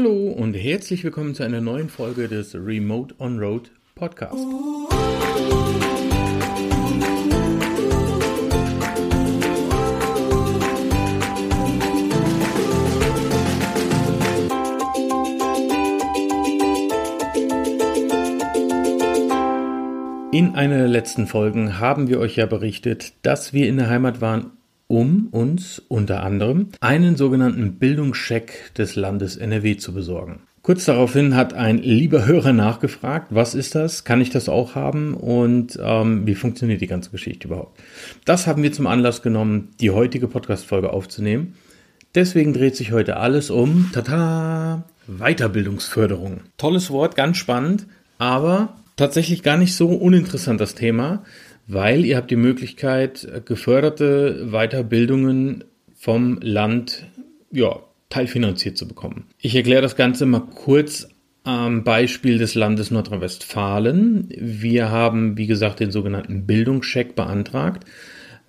Hallo und herzlich willkommen zu einer neuen Folge des Remote On Road Podcast. In einer der letzten Folgen haben wir euch ja berichtet, dass wir in der Heimat waren, um uns unter anderem einen sogenannten Bildungscheck des Landes NRW zu besorgen. Kurz daraufhin hat ein lieber Hörer nachgefragt, was ist das? Kann ich das auch haben? Und ähm, wie funktioniert die ganze Geschichte überhaupt? Das haben wir zum Anlass genommen, die heutige Podcast-Folge aufzunehmen. Deswegen dreht sich heute alles um, tata, Weiterbildungsförderung. Tolles Wort, ganz spannend, aber tatsächlich gar nicht so uninteressant das Thema, weil ihr habt die Möglichkeit, geförderte Weiterbildungen vom Land ja, teilfinanziert zu bekommen. Ich erkläre das Ganze mal kurz am Beispiel des Landes Nordrhein-Westfalen. Wir haben, wie gesagt, den sogenannten Bildungscheck beantragt.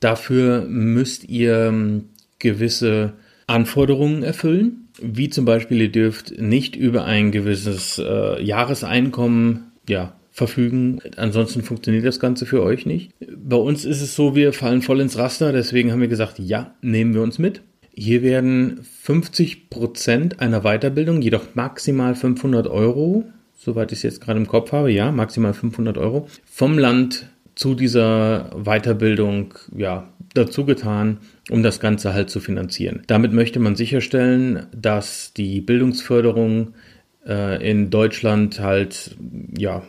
Dafür müsst ihr ähm, gewisse Anforderungen erfüllen, wie zum Beispiel ihr dürft nicht über ein gewisses äh, Jahreseinkommen ja, verfügen. Ansonsten funktioniert das Ganze für euch nicht. Bei uns ist es so, wir fallen voll ins Raster, deswegen haben wir gesagt, ja, nehmen wir uns mit. Hier werden 50 Prozent einer Weiterbildung, jedoch maximal 500 Euro, soweit ich es jetzt gerade im Kopf habe, ja, maximal 500 Euro, vom Land zu dieser Weiterbildung, ja, dazu getan, um das Ganze halt zu finanzieren. Damit möchte man sicherstellen, dass die Bildungsförderung äh, in Deutschland halt, ja,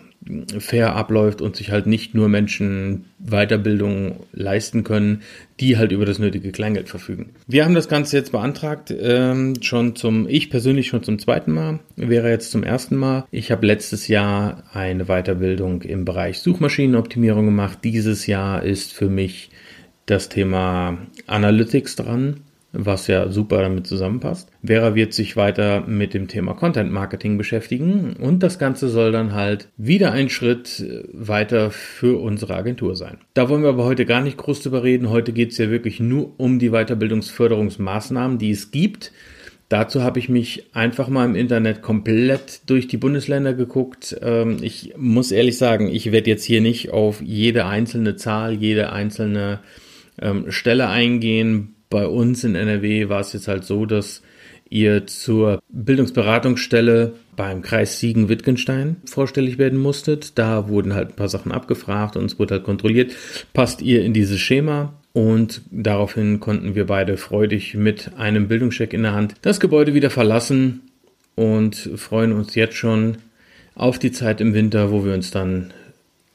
fair abläuft und sich halt nicht nur Menschen Weiterbildung leisten können, die halt über das nötige Kleingeld verfügen. Wir haben das Ganze jetzt beantragt, ähm, schon zum, ich persönlich schon zum zweiten Mal, wäre jetzt zum ersten Mal. Ich habe letztes Jahr eine Weiterbildung im Bereich Suchmaschinenoptimierung gemacht. Dieses Jahr ist für mich das Thema Analytics dran was ja super damit zusammenpasst. Vera wird sich weiter mit dem Thema Content Marketing beschäftigen und das Ganze soll dann halt wieder ein Schritt weiter für unsere Agentur sein. Da wollen wir aber heute gar nicht groß drüber reden. Heute geht es ja wirklich nur um die Weiterbildungsförderungsmaßnahmen, die es gibt. Dazu habe ich mich einfach mal im Internet komplett durch die Bundesländer geguckt. Ähm, ich muss ehrlich sagen, ich werde jetzt hier nicht auf jede einzelne Zahl, jede einzelne ähm, Stelle eingehen bei uns in NRW war es jetzt halt so, dass ihr zur Bildungsberatungsstelle beim Kreis Siegen-Wittgenstein vorstellig werden musstet. Da wurden halt ein paar Sachen abgefragt und es wurde halt kontrolliert, passt ihr in dieses Schema? Und daraufhin konnten wir beide freudig mit einem Bildungscheck in der Hand das Gebäude wieder verlassen und freuen uns jetzt schon auf die Zeit im Winter, wo wir uns dann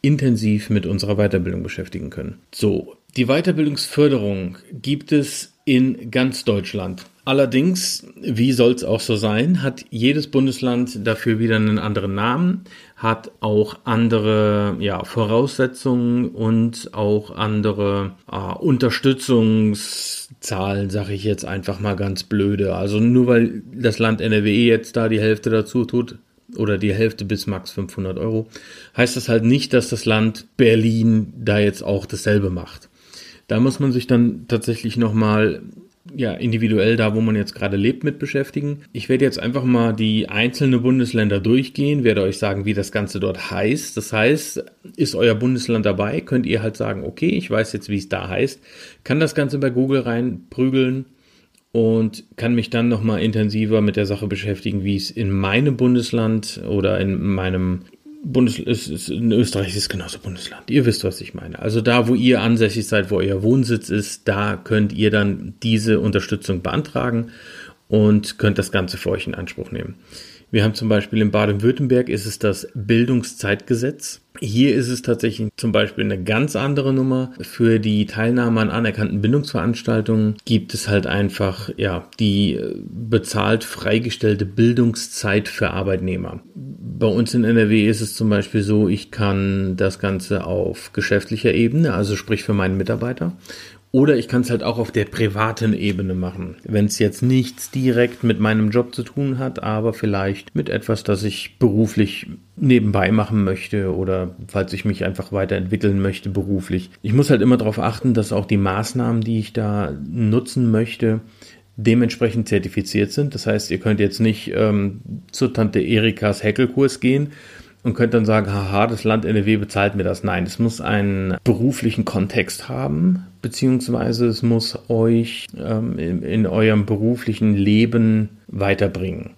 intensiv mit unserer Weiterbildung beschäftigen können. So, die Weiterbildungsförderung gibt es in ganz Deutschland. Allerdings, wie soll es auch so sein, hat jedes Bundesland dafür wieder einen anderen Namen, hat auch andere ja, Voraussetzungen und auch andere äh, Unterstützungszahlen, sage ich jetzt einfach mal ganz blöde. Also nur weil das Land NRW jetzt da die Hälfte dazu tut, oder die Hälfte bis max 500 Euro, heißt das halt nicht, dass das Land Berlin da jetzt auch dasselbe macht. Da muss man sich dann tatsächlich nochmal ja, individuell da, wo man jetzt gerade lebt, mit beschäftigen. Ich werde jetzt einfach mal die einzelnen Bundesländer durchgehen, werde euch sagen, wie das Ganze dort heißt. Das heißt, ist euer Bundesland dabei, könnt ihr halt sagen, okay, ich weiß jetzt, wie es da heißt, kann das Ganze bei Google reinprügeln und kann mich dann nochmal intensiver mit der Sache beschäftigen, wie es in meinem Bundesland oder in meinem Bundes ist, ist, in Österreich ist es genauso Bundesland. Ihr wisst, was ich meine. Also da, wo ihr ansässig seid, wo euer Wohnsitz ist, da könnt ihr dann diese Unterstützung beantragen und könnt das Ganze für euch in Anspruch nehmen. Wir haben zum Beispiel in Baden-Württemberg ist es das Bildungszeitgesetz. Hier ist es tatsächlich zum Beispiel eine ganz andere Nummer. Für die Teilnahme an anerkannten Bildungsveranstaltungen gibt es halt einfach, ja, die äh, bezahlt freigestellte Bildungszeit für Arbeitnehmer. Bei uns in NRW ist es zum Beispiel so, ich kann das Ganze auf geschäftlicher Ebene, also sprich für meinen Mitarbeiter, oder ich kann es halt auch auf der privaten Ebene machen. Wenn es jetzt nichts direkt mit meinem Job zu tun hat, aber vielleicht mit etwas, das ich beruflich nebenbei machen möchte oder falls ich mich einfach weiterentwickeln möchte beruflich. Ich muss halt immer darauf achten, dass auch die Maßnahmen, die ich da nutzen möchte, dementsprechend zertifiziert sind. Das heißt, ihr könnt jetzt nicht ähm, zur Tante Erikas Häkelkurs gehen und könnt dann sagen, haha, das Land NRW bezahlt mir das. Nein, es muss einen beruflichen Kontext haben, beziehungsweise es muss euch ähm, in, in eurem beruflichen Leben weiterbringen.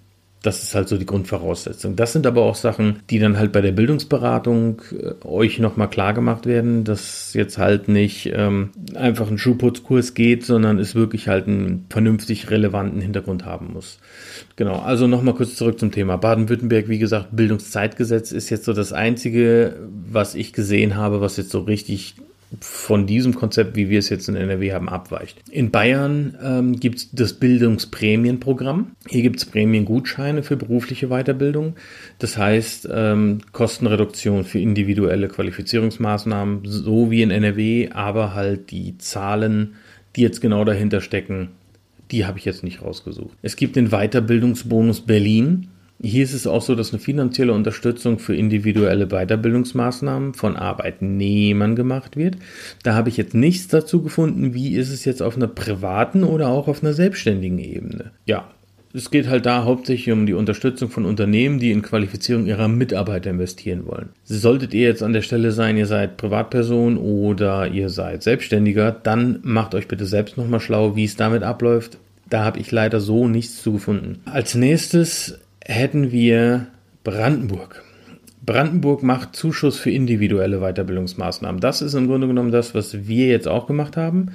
Das ist halt so die Grundvoraussetzung. Das sind aber auch Sachen, die dann halt bei der Bildungsberatung äh, euch nochmal klar gemacht werden, dass jetzt halt nicht ähm, einfach ein Schuhputzkurs geht, sondern es wirklich halt einen vernünftig relevanten Hintergrund haben muss. Genau, also nochmal kurz zurück zum Thema. Baden-Württemberg, wie gesagt, Bildungszeitgesetz ist jetzt so das Einzige, was ich gesehen habe, was jetzt so richtig von diesem Konzept, wie wir es jetzt in NRW haben, abweicht. In Bayern ähm, gibt es das Bildungsprämienprogramm. Hier gibt es Prämiengutscheine für berufliche Weiterbildung. Das heißt, ähm, Kostenreduktion für individuelle Qualifizierungsmaßnahmen, so wie in NRW, aber halt die Zahlen, die jetzt genau dahinter stecken, die habe ich jetzt nicht rausgesucht. Es gibt den Weiterbildungsbonus Berlin. Hier ist es auch so, dass eine finanzielle Unterstützung für individuelle Weiterbildungsmaßnahmen von Arbeitnehmern gemacht wird. Da habe ich jetzt nichts dazu gefunden, wie ist es jetzt auf einer privaten oder auch auf einer selbstständigen Ebene. Ja, es geht halt da hauptsächlich um die Unterstützung von Unternehmen, die in Qualifizierung ihrer Mitarbeiter investieren wollen. Solltet ihr jetzt an der Stelle sein, ihr seid Privatperson oder ihr seid Selbstständiger, dann macht euch bitte selbst nochmal schlau, wie es damit abläuft. Da habe ich leider so nichts zu gefunden. Als nächstes hätten wir Brandenburg. Brandenburg macht Zuschuss für individuelle Weiterbildungsmaßnahmen. Das ist im Grunde genommen das, was wir jetzt auch gemacht haben.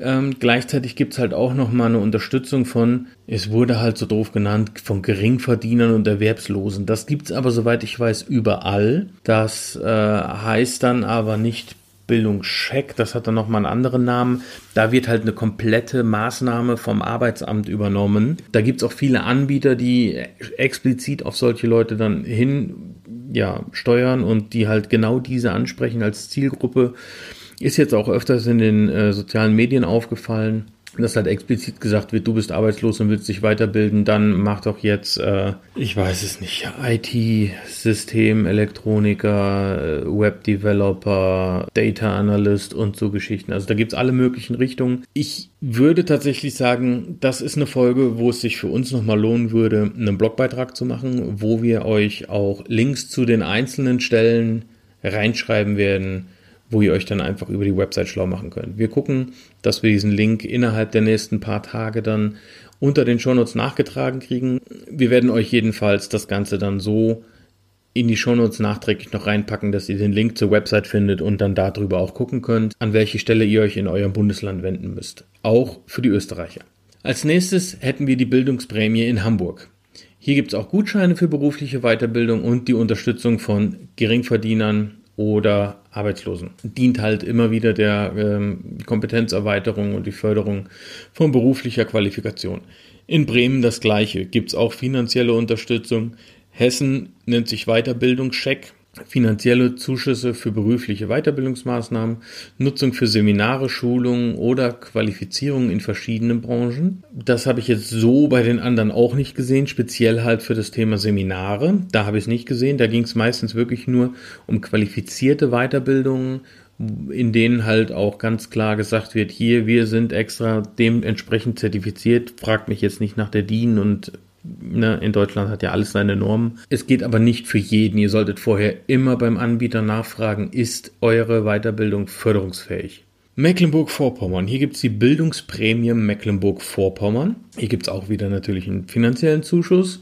Ähm, gleichzeitig gibt es halt auch nochmal eine Unterstützung von, es wurde halt so doof genannt, von Geringverdienern und Erwerbslosen. Das gibt es aber, soweit ich weiß, überall. Das äh, heißt dann aber nicht Bildungscheck, das hat dann nochmal einen anderen Namen. Da wird halt eine komplette Maßnahme vom Arbeitsamt übernommen. Da gibt es auch viele Anbieter, die explizit auf solche Leute dann hin ja, steuern und die halt genau diese ansprechen als Zielgruppe. Ist jetzt auch öfters in den äh, sozialen Medien aufgefallen dass halt explizit gesagt wird, du bist arbeitslos und willst dich weiterbilden, dann mach doch jetzt, äh, ich weiß es nicht, IT-System, Elektroniker, äh, Web-Developer, Data Analyst und so Geschichten. Also da gibt's alle möglichen Richtungen. Ich würde tatsächlich sagen, das ist eine Folge, wo es sich für uns nochmal lohnen würde, einen Blogbeitrag zu machen, wo wir euch auch Links zu den einzelnen Stellen reinschreiben werden, wo ihr euch dann einfach über die Website schlau machen könnt. Wir gucken, dass wir diesen Link innerhalb der nächsten paar Tage dann unter den Shownotes nachgetragen kriegen. Wir werden euch jedenfalls das Ganze dann so in die Shownotes nachträglich noch reinpacken, dass ihr den Link zur Website findet und dann darüber auch gucken könnt, an welche Stelle ihr euch in eurem Bundesland wenden müsst. Auch für die Österreicher. Als nächstes hätten wir die Bildungsprämie in Hamburg. Hier gibt es auch Gutscheine für berufliche Weiterbildung und die Unterstützung von Geringverdienern oder Arbeitslosen. Dient halt immer wieder der ähm, Kompetenzerweiterung und die Förderung von beruflicher Qualifikation. In Bremen das gleiche, gibt es auch finanzielle Unterstützung. Hessen nennt sich Weiterbildungscheck finanzielle Zuschüsse für berufliche Weiterbildungsmaßnahmen, Nutzung für Seminare, Schulungen oder Qualifizierungen in verschiedenen Branchen. Das habe ich jetzt so bei den anderen auch nicht gesehen, speziell halt für das Thema Seminare. Da habe ich es nicht gesehen. Da ging es meistens wirklich nur um qualifizierte Weiterbildungen, in denen halt auch ganz klar gesagt wird, hier, wir sind extra dementsprechend zertifiziert. Fragt mich jetzt nicht nach der DIN und Ne, in Deutschland hat ja alles seine Normen. Es geht aber nicht für jeden. Ihr solltet vorher immer beim Anbieter nachfragen, ist eure Weiterbildung förderungsfähig? Mecklenburg-Vorpommern. Hier gibt es die Bildungsprämie Mecklenburg-Vorpommern. Hier gibt es auch wieder natürlich einen finanziellen Zuschuss,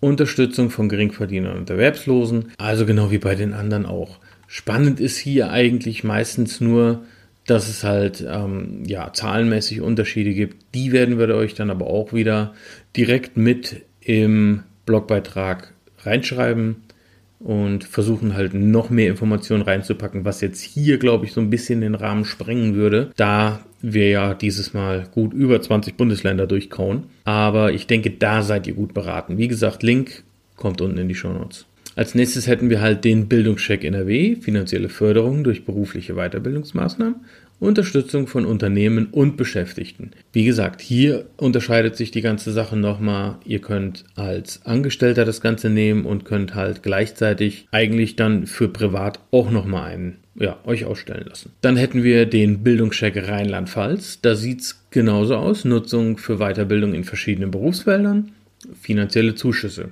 Unterstützung von Geringverdienern und Erwerbslosen, also genau wie bei den anderen auch. Spannend ist hier eigentlich meistens nur, dass es halt ähm, ja, zahlenmäßig Unterschiede gibt. Die werden wir euch dann aber auch wieder direkt mit im Blogbeitrag reinschreiben und versuchen halt noch mehr Informationen reinzupacken, was jetzt hier, glaube ich, so ein bisschen den Rahmen sprengen würde, da wir ja dieses Mal gut über 20 Bundesländer durchkauen. Aber ich denke, da seid ihr gut beraten. Wie gesagt, Link kommt unten in die Show Notes. Als nächstes hätten wir halt den Bildungscheck NRW, finanzielle Förderung durch berufliche Weiterbildungsmaßnahmen. Unterstützung von Unternehmen und Beschäftigten. Wie gesagt, hier unterscheidet sich die ganze Sache nochmal. Ihr könnt als Angestellter das Ganze nehmen und könnt halt gleichzeitig eigentlich dann für privat auch nochmal einen, ja, euch ausstellen lassen. Dann hätten wir den Bildungscheck Rheinland-Pfalz. Da sieht es genauso aus. Nutzung für Weiterbildung in verschiedenen Berufsfeldern. Finanzielle Zuschüsse.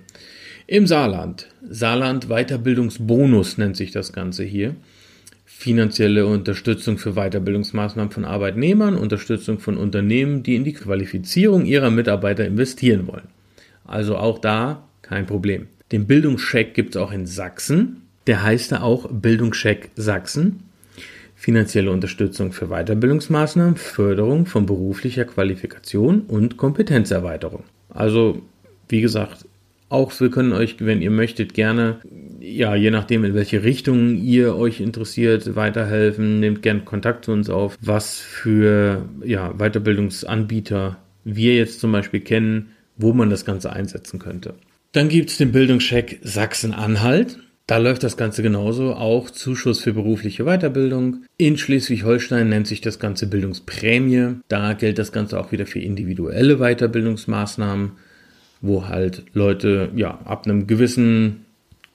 Im Saarland. Saarland Weiterbildungsbonus nennt sich das Ganze hier finanzielle Unterstützung für Weiterbildungsmaßnahmen von Arbeitnehmern, Unterstützung von Unternehmen, die in die Qualifizierung ihrer Mitarbeiter investieren wollen. Also auch da kein Problem. Den Bildungscheck gibt es auch in Sachsen. Der heißt da auch Bildungscheck Sachsen. Finanzielle Unterstützung für Weiterbildungsmaßnahmen, Förderung von beruflicher Qualifikation und Kompetenzerweiterung. Also, wie gesagt, auch wir können euch, wenn ihr möchtet, gerne, ja, je nachdem, in welche Richtung ihr euch interessiert, weiterhelfen. Nehmt gerne Kontakt zu uns auf, was für ja, Weiterbildungsanbieter wir jetzt zum Beispiel kennen, wo man das Ganze einsetzen könnte. Dann gibt es den Bildungscheck Sachsen-Anhalt. Da läuft das Ganze genauso, auch Zuschuss für berufliche Weiterbildung. In Schleswig-Holstein nennt sich das Ganze Bildungsprämie. Da gilt das Ganze auch wieder für individuelle Weiterbildungsmaßnahmen wo halt Leute ja ab einem gewissen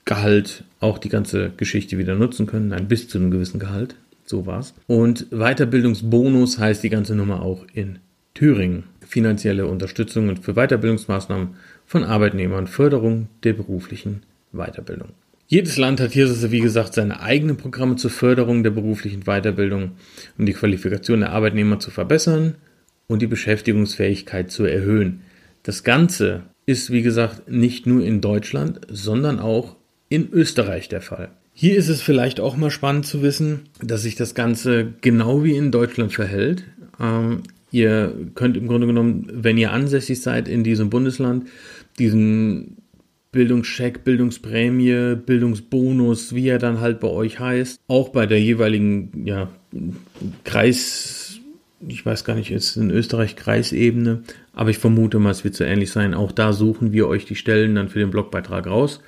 Gehalt auch die ganze Geschichte wieder nutzen können, nein, bis zu einem gewissen Gehalt. So war's. Und Weiterbildungsbonus heißt die ganze Nummer auch in Thüringen. Finanzielle Unterstützung für Weiterbildungsmaßnahmen von Arbeitnehmern, Förderung der beruflichen Weiterbildung. Jedes Land hat hier, wie gesagt, seine eigenen Programme zur Förderung der beruflichen Weiterbildung, um die Qualifikation der Arbeitnehmer zu verbessern und die Beschäftigungsfähigkeit zu erhöhen. Das Ganze ist, wie gesagt, nicht nur in Deutschland, sondern auch in Österreich der Fall. Hier ist es vielleicht auch mal spannend zu wissen, dass sich das Ganze genau wie in Deutschland verhält. Ähm, ihr könnt im Grunde genommen, wenn ihr ansässig seid in diesem Bundesland, diesen Bildungscheck, Bildungsprämie, Bildungsbonus, wie er dann halt bei euch heißt, auch bei der jeweiligen ja, Kreis ich weiß gar nicht, ist in Österreich Kreisebene, aber ich vermute mal, es wird so ähnlich sein. Auch da suchen wir euch die Stellen dann für den Blogbeitrag raus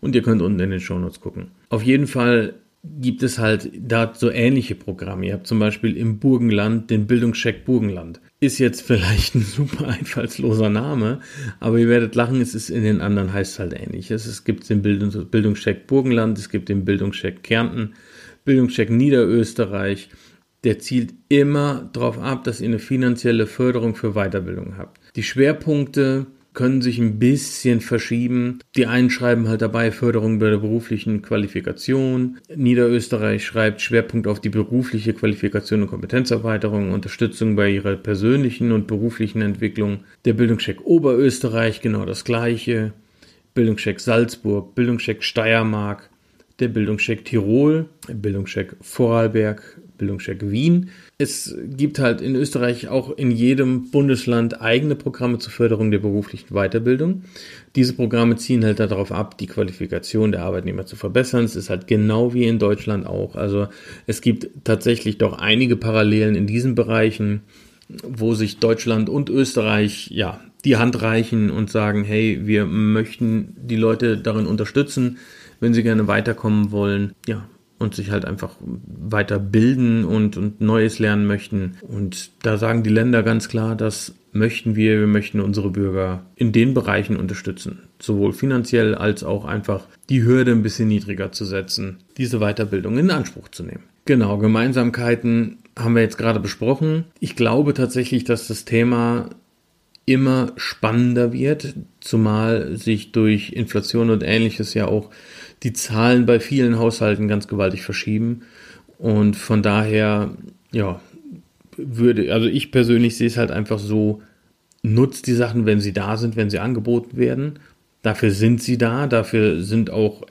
und ihr könnt unten in den Shownotes gucken. Auf jeden Fall gibt es halt da so ähnliche Programme. Ihr habt zum Beispiel im Burgenland den Bildungscheck Burgenland. Ist jetzt vielleicht ein super einfallsloser Name, aber ihr werdet lachen, es ist in den anderen heißt halt ähnlich. Es gibt den Bildungscheck Burgenland, es gibt den Bildungscheck Kärnten, Bildungscheck Niederösterreich, der zielt immer darauf ab, dass ihr eine finanzielle Förderung für Weiterbildung habt. Die Schwerpunkte können sich ein bisschen verschieben. Die einen schreiben halt dabei Förderung bei der beruflichen Qualifikation. Niederösterreich schreibt Schwerpunkt auf die berufliche Qualifikation und Kompetenzerweiterung, Unterstützung bei ihrer persönlichen und beruflichen Entwicklung. Der Bildungscheck Oberösterreich genau das gleiche. Bildungscheck Salzburg, Bildungscheck Steiermark, der Bildungscheck Tirol, Bildungscheck Vorarlberg, Bildungscheck Wien. Es gibt halt in Österreich auch in jedem Bundesland eigene Programme zur Förderung der beruflichen Weiterbildung. Diese Programme ziehen halt darauf ab, die Qualifikation der Arbeitnehmer zu verbessern. Es ist halt genau wie in Deutschland auch. Also es gibt tatsächlich doch einige Parallelen in diesen Bereichen, wo sich Deutschland und Österreich ja die Hand reichen und sagen, hey, wir möchten die Leute darin unterstützen, wenn sie gerne weiterkommen wollen. Ja, und sich halt einfach weiter bilden und, und Neues lernen möchten. Und da sagen die Länder ganz klar, das möchten wir, wir möchten unsere Bürger in den Bereichen unterstützen. Sowohl finanziell als auch einfach die Hürde ein bisschen niedriger zu setzen, diese Weiterbildung in Anspruch zu nehmen. Genau, Gemeinsamkeiten haben wir jetzt gerade besprochen. Ich glaube tatsächlich, dass das Thema immer spannender wird, zumal sich durch Inflation und ähnliches ja auch die Zahlen bei vielen Haushalten ganz gewaltig verschieben. Und von daher, ja, würde, also ich persönlich sehe es halt einfach so, nutzt die Sachen, wenn sie da sind, wenn sie angeboten werden. Dafür sind sie da, dafür sind auch,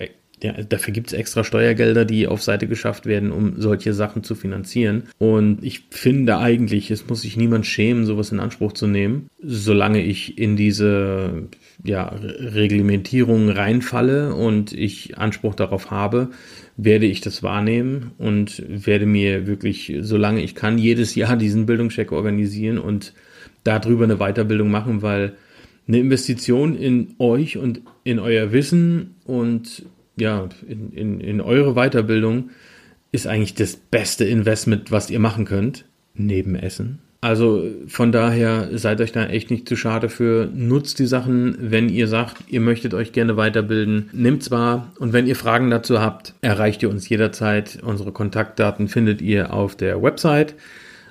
ja, dafür gibt es extra Steuergelder, die auf Seite geschafft werden, um solche Sachen zu finanzieren. Und ich finde eigentlich, es muss sich niemand schämen, sowas in Anspruch zu nehmen, solange ich in diese ja, Reglementierung reinfalle und ich Anspruch darauf habe, werde ich das wahrnehmen und werde mir wirklich, solange ich kann, jedes Jahr diesen Bildungscheck organisieren und darüber eine Weiterbildung machen, weil eine Investition in euch und in euer Wissen und ja, in, in, in eure Weiterbildung ist eigentlich das beste Investment, was ihr machen könnt, neben Essen. Also von daher seid euch da echt nicht zu schade für. Nutzt die Sachen, wenn ihr sagt, ihr möchtet euch gerne weiterbilden. Nimmt zwar und wenn ihr Fragen dazu habt, erreicht ihr uns jederzeit. Unsere Kontaktdaten findet ihr auf der Website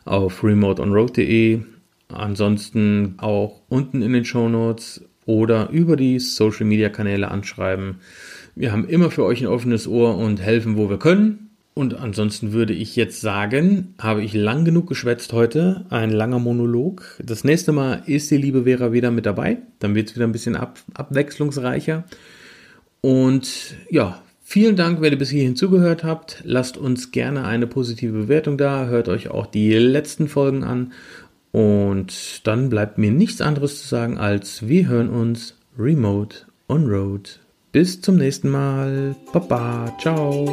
auf remoteonroad.de. Ansonsten auch unten in den Show Notes oder über die Social Media Kanäle anschreiben. Wir haben immer für euch ein offenes Ohr und helfen, wo wir können. Und ansonsten würde ich jetzt sagen, habe ich lang genug geschwätzt heute, ein langer Monolog. Das nächste Mal ist die liebe Vera wieder mit dabei. Dann wird es wieder ein bisschen ab, abwechslungsreicher. Und ja, vielen Dank, wenn ihr bis hierhin zugehört habt. Lasst uns gerne eine positive Bewertung da. Hört euch auch die letzten Folgen an. Und dann bleibt mir nichts anderes zu sagen, als wir hören uns remote on road. Bis zum nächsten Mal. Baba. Ciao.